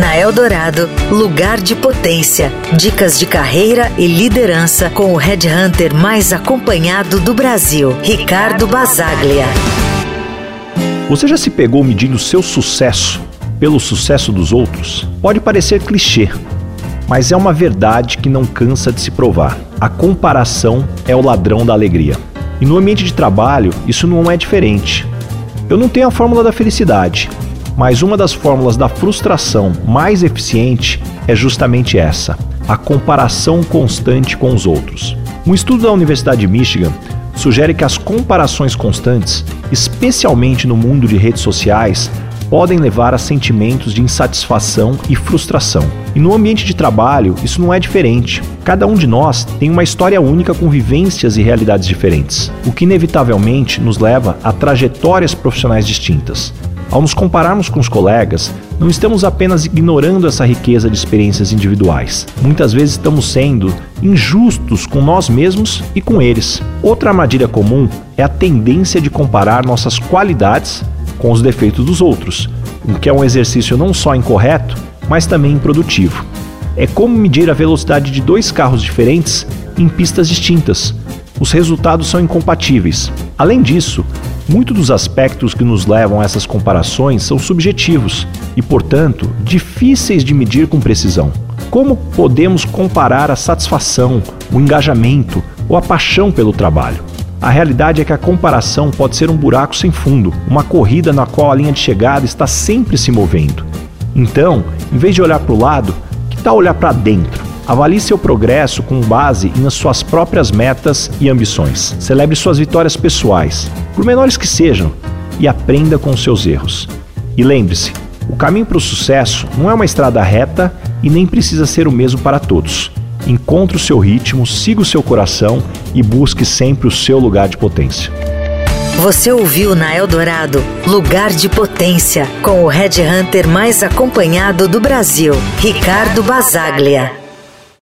Na Eldorado, lugar de potência. Dicas de carreira e liderança com o headhunter mais acompanhado do Brasil, Ricardo Basaglia. Você já se pegou medindo seu sucesso pelo sucesso dos outros? Pode parecer clichê, mas é uma verdade que não cansa de se provar. A comparação é o ladrão da alegria. E no ambiente de trabalho, isso não é diferente. Eu não tenho a fórmula da felicidade, mas uma das fórmulas da frustração mais eficiente é justamente essa: a comparação constante com os outros. Um estudo da Universidade de Michigan sugere que as comparações constantes, especialmente no mundo de redes sociais, podem levar a sentimentos de insatisfação e frustração. E no ambiente de trabalho, isso não é diferente. Cada um de nós tem uma história única com vivências e realidades diferentes, o que inevitavelmente nos leva a trajetórias profissionais distintas. Ao nos compararmos com os colegas, não estamos apenas ignorando essa riqueza de experiências individuais. Muitas vezes estamos sendo injustos com nós mesmos e com eles. Outra armadilha comum é a tendência de comparar nossas qualidades com os defeitos dos outros, o que é um exercício não só incorreto, mas também improdutivo. É como medir a velocidade de dois carros diferentes em pistas distintas. Os resultados são incompatíveis. Além disso, muitos dos aspectos que nos levam a essas comparações são subjetivos e, portanto, difíceis de medir com precisão. Como podemos comparar a satisfação, o engajamento ou a paixão pelo trabalho? A realidade é que a comparação pode ser um buraco sem fundo, uma corrida na qual a linha de chegada está sempre se movendo. Então, em vez de olhar para o lado, que tal olhar para dentro? Avalie seu progresso com base nas suas próprias metas e ambições. Celebre suas vitórias pessoais, por menores que sejam, e aprenda com seus erros. E lembre-se, o caminho para o sucesso não é uma estrada reta e nem precisa ser o mesmo para todos. Encontre o seu ritmo, siga o seu coração e busque sempre o seu lugar de potência. Você ouviu na Eldorado Lugar de Potência com o Red Hunter mais acompanhado do Brasil, Ricardo Basaglia.